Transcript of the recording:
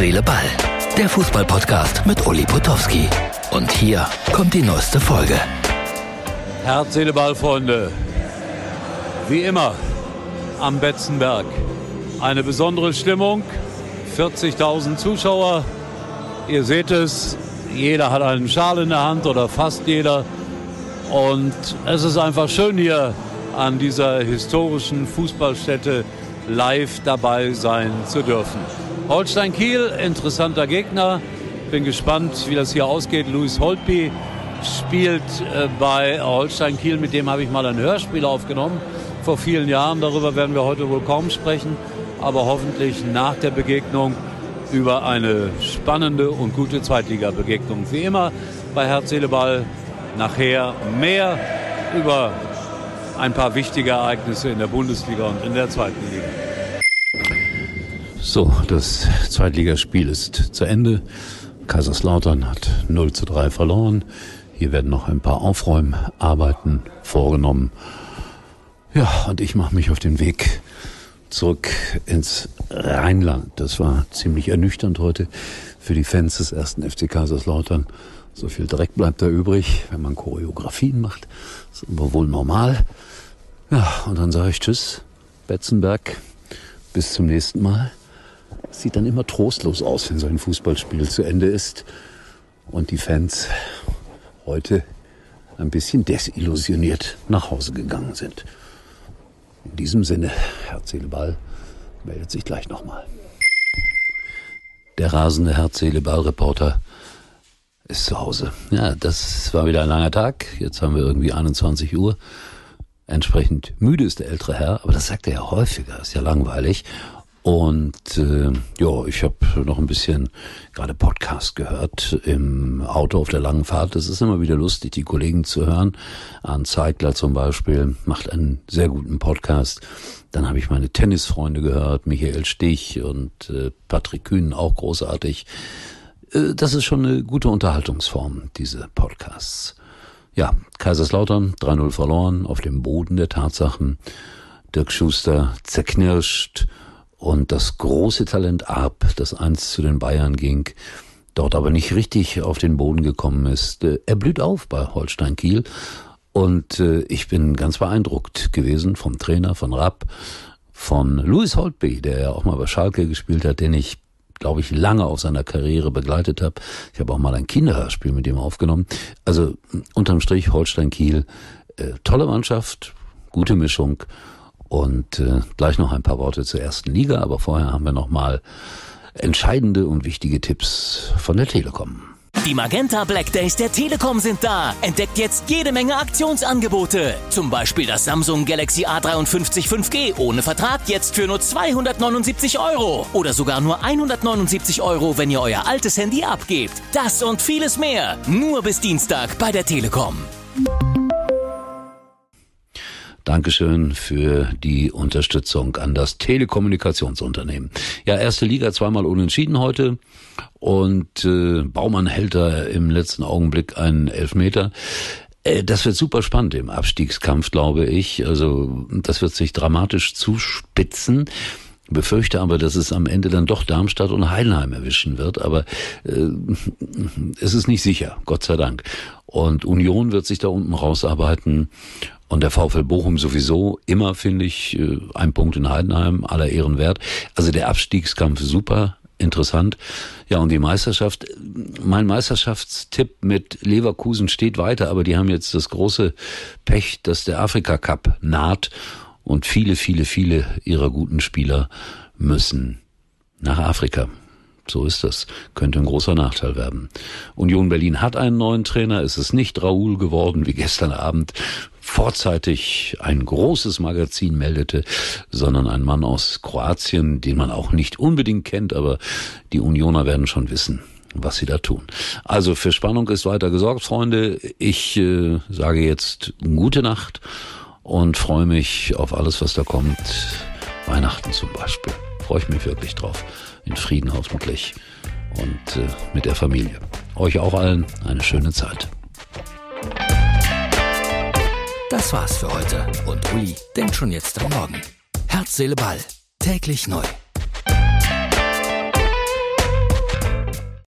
Seele, Ball. Der Fußballpodcast mit Uli Potowski. Und hier kommt die neueste Folge. Herz, Seele, Ball, Freunde. Wie immer am Betzenberg. Eine besondere Stimmung. 40.000 Zuschauer. Ihr seht es, jeder hat einen Schal in der Hand oder fast jeder. Und es ist einfach schön hier an dieser historischen Fußballstätte live dabei sein zu dürfen. Holstein Kiel, interessanter Gegner. Bin gespannt, wie das hier ausgeht. Luis Holtby spielt äh, bei Holstein Kiel, mit dem habe ich mal ein Hörspiel aufgenommen vor vielen Jahren. Darüber werden wir heute wohl kaum sprechen, aber hoffentlich nach der Begegnung über eine spannende und gute Zweitliga-Begegnung. Wie immer bei Herz, Seele, Ball nachher mehr über ein paar wichtige Ereignisse in der Bundesliga und in der zweiten Liga. So, das Zweitligaspiel ist zu Ende. Kaiserslautern hat 0 zu 3 verloren. Hier werden noch ein paar Aufräumarbeiten vorgenommen. Ja, und ich mache mich auf den Weg zurück ins Rheinland. Das war ziemlich ernüchternd heute für die Fans des ersten FC Kaiserslautern. So viel Dreck bleibt da übrig, wenn man Choreografien macht. Das ist aber wohl normal. Ja, und dann sage ich Tschüss, Betzenberg. Bis zum nächsten Mal sieht dann immer trostlos aus, wenn so ein Fußballspiel zu Ende ist und die Fans heute ein bisschen desillusioniert nach Hause gegangen sind. In diesem Sinne, Herz, Seele, Ball meldet sich gleich nochmal. Der rasende Herz, Seele, Ball Reporter ist zu Hause. Ja, das war wieder ein langer Tag. Jetzt haben wir irgendwie 21 Uhr. Entsprechend müde ist der ältere Herr, aber das sagt er ja häufiger, ist ja langweilig. Und äh, ja, ich habe noch ein bisschen gerade Podcast gehört im Auto auf der langen Fahrt. Es ist immer wieder lustig, die Kollegen zu hören. Arndt Zeigler zum Beispiel macht einen sehr guten Podcast. Dann habe ich meine Tennisfreunde gehört, Michael Stich und äh, Patrick Kühn, auch großartig. Äh, das ist schon eine gute Unterhaltungsform, diese Podcasts. Ja, Kaiserslautern 3-0 verloren auf dem Boden der Tatsachen. Dirk Schuster zerknirscht und das große Talent Arp, das einst zu den Bayern ging, dort aber nicht richtig auf den Boden gekommen ist. Äh, er blüht auf bei Holstein Kiel und äh, ich bin ganz beeindruckt gewesen vom Trainer, von Rapp, von Louis Holtby, der ja auch mal bei Schalke gespielt hat, den ich glaube ich, lange auf seiner Karriere begleitet habe. Ich habe auch mal ein Kinderhörspiel mit ihm aufgenommen. Also unterm Strich Holstein Kiel, äh, tolle Mannschaft, gute Mischung und äh, gleich noch ein paar Worte zur ersten Liga, aber vorher haben wir noch mal entscheidende und wichtige Tipps von der Telekom. Die Magenta Black Days der Telekom sind da. Entdeckt jetzt jede Menge Aktionsangebote. Zum Beispiel das Samsung Galaxy A53 5G ohne Vertrag jetzt für nur 279 Euro. Oder sogar nur 179 Euro, wenn ihr euer altes Handy abgebt. Das und vieles mehr. Nur bis Dienstag bei der Telekom. Dankeschön für die Unterstützung an das Telekommunikationsunternehmen. Ja, erste Liga zweimal unentschieden heute und äh, Baumann hält da im letzten Augenblick einen Elfmeter. Äh, das wird super spannend im Abstiegskampf, glaube ich. Also das wird sich dramatisch zuspitzen befürchte aber, dass es am Ende dann doch Darmstadt und Heidenheim erwischen wird. Aber äh, es ist nicht sicher, Gott sei Dank. Und Union wird sich da unten rausarbeiten. Und der VfL Bochum sowieso immer, finde ich, äh, ein Punkt in Heidenheim, aller Ehren wert. Also der Abstiegskampf super interessant. Ja, und die Meisterschaft, mein Meisterschaftstipp mit Leverkusen steht weiter, aber die haben jetzt das große Pech, dass der Afrika Cup naht und viele, viele, viele ihrer guten Spieler müssen nach Afrika. So ist das. Könnte ein großer Nachteil werden. Union Berlin hat einen neuen Trainer. Es ist nicht Raoul geworden, wie gestern Abend vorzeitig ein großes Magazin meldete, sondern ein Mann aus Kroatien, den man auch nicht unbedingt kennt, aber die Unioner werden schon wissen, was sie da tun. Also für Spannung ist weiter gesorgt, Freunde. Ich äh, sage jetzt gute Nacht und freue mich auf alles, was da kommt. Weihnachten zum Beispiel. Freue ich mich wirklich drauf in Frieden hoffentlich und äh, mit der Familie. Euch auch allen eine schöne Zeit. Das war's für heute und Uli denkt schon jetzt am Morgen. Herz, Seele, Ball. Täglich neu.